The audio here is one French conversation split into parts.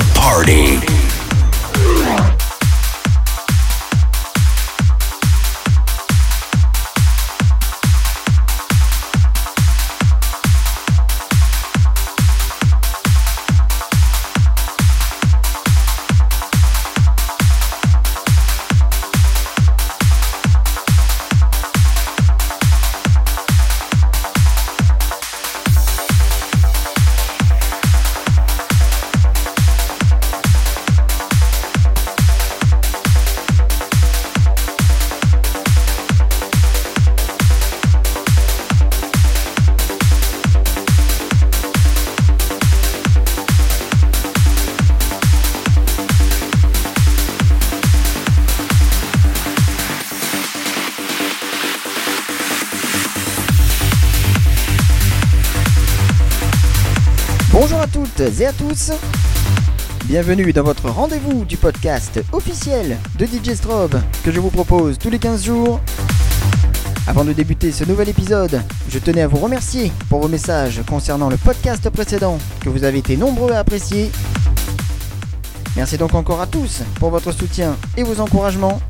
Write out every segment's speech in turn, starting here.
the party. Et à tous. Bienvenue dans votre rendez-vous du podcast officiel de DJ Strobe que je vous propose tous les 15 jours. Avant de débuter ce nouvel épisode, je tenais à vous remercier pour vos messages concernant le podcast précédent que vous avez été nombreux à apprécier. Merci donc encore à tous pour votre soutien et vos encouragements.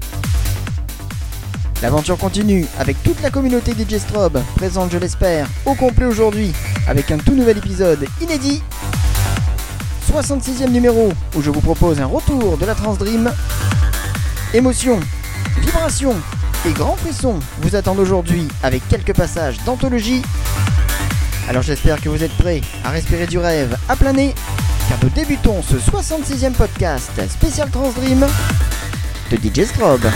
L'aventure continue avec toute la communauté DJ Strobe, présente je l'espère au complet aujourd'hui avec un tout nouvel épisode inédit. 66e numéro où je vous propose un retour de la Trans Dream. Émotion, vibration et grands frissons vous attendent aujourd'hui avec quelques passages d'anthologie. Alors j'espère que vous êtes prêts à respirer du rêve à plein nez car nous débutons ce 66e podcast spécial Trans Dream de DJ Strobe.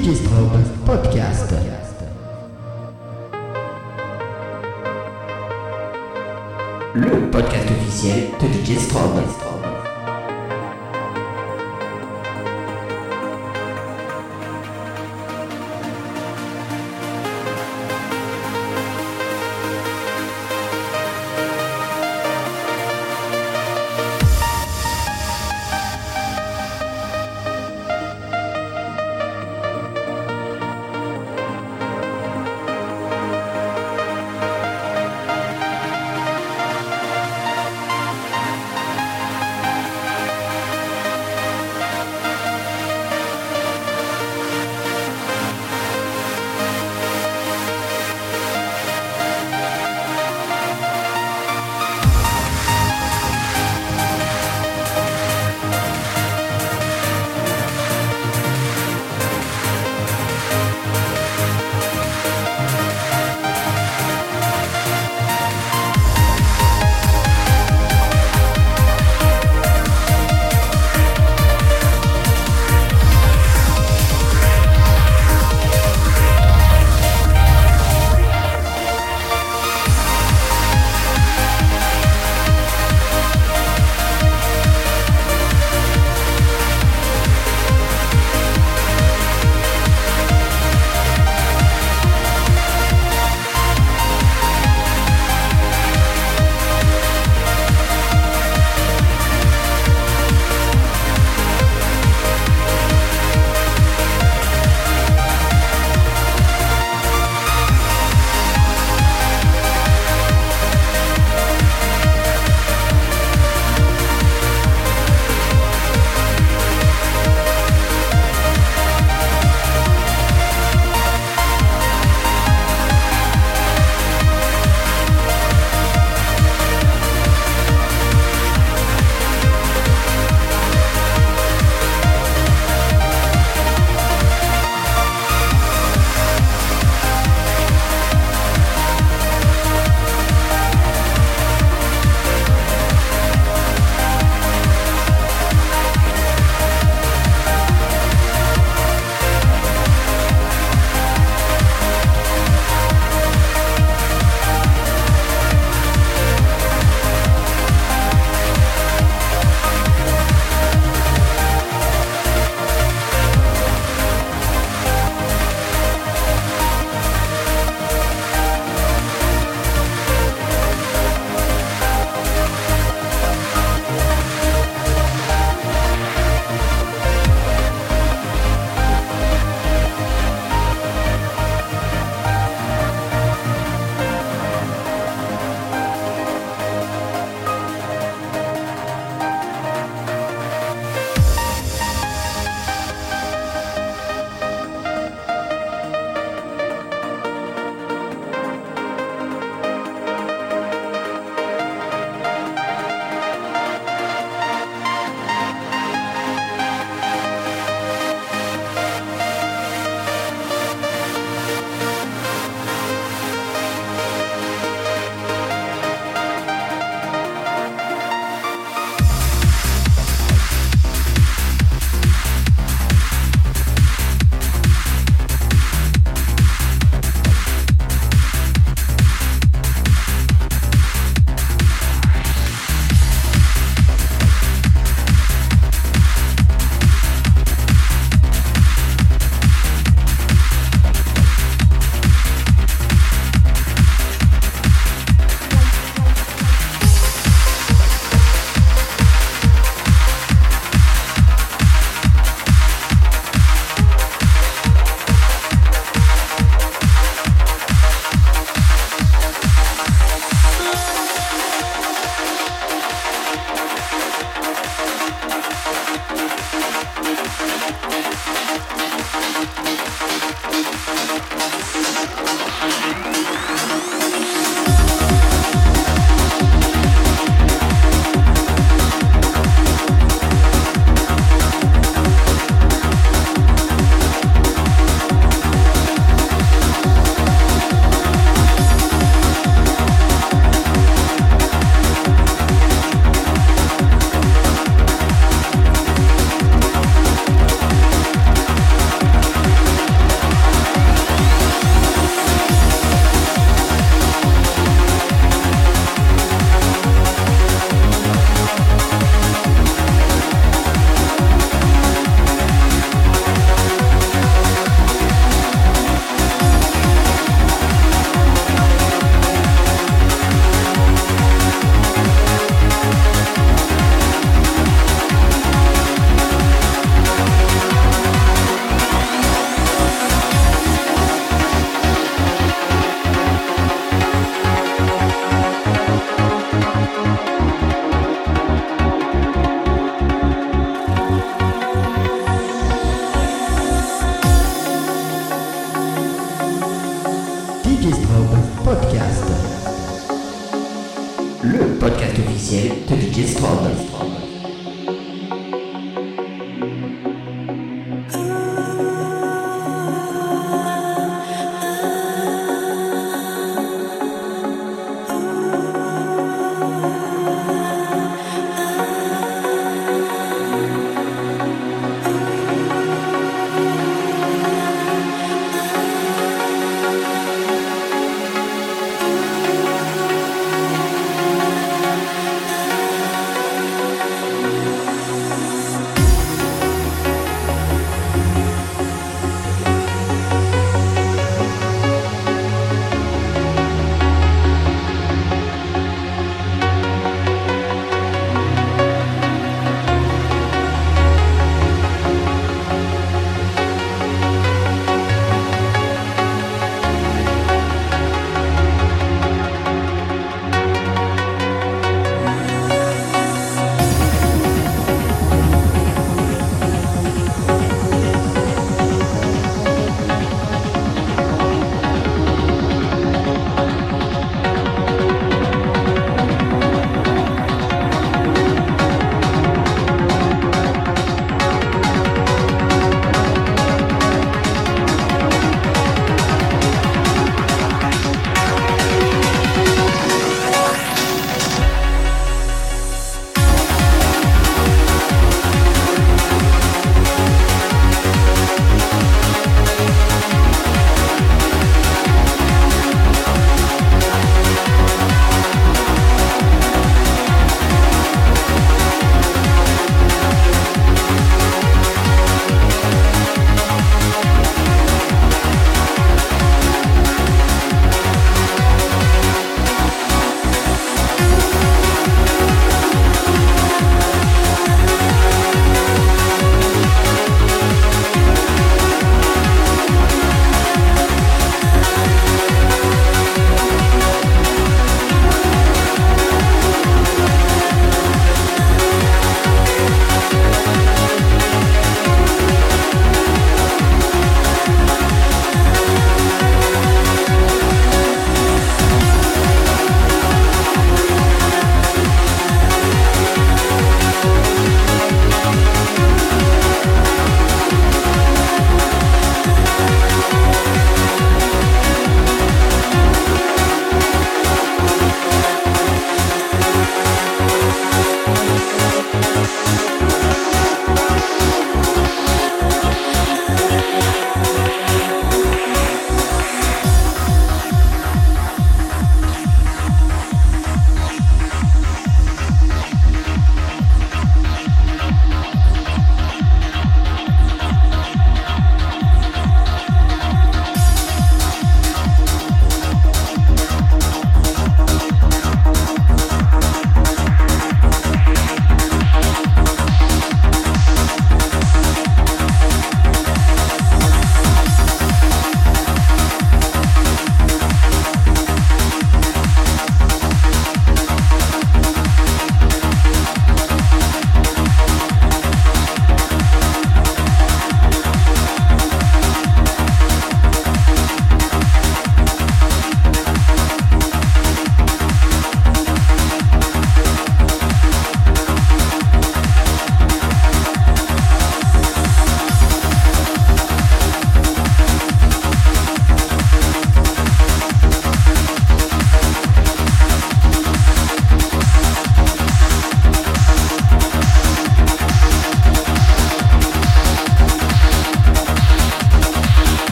DJ Strobe Podcast. Le podcast officiel de DJ Strobe.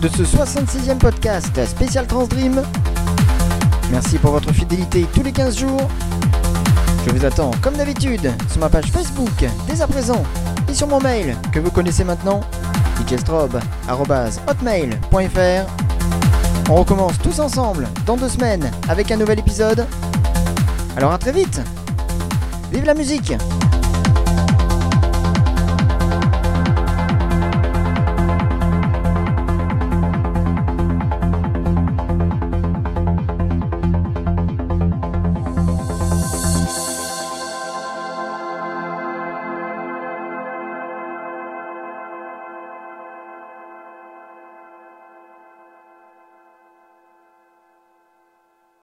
De ce 66e podcast spécial Transdream. Merci pour votre fidélité tous les 15 jours. Je vous attends comme d'habitude sur ma page Facebook dès à présent et sur mon mail que vous connaissez maintenant, djstrobe.hotmail.fr. On recommence tous ensemble dans deux semaines avec un nouvel épisode. Alors à très vite Vive la musique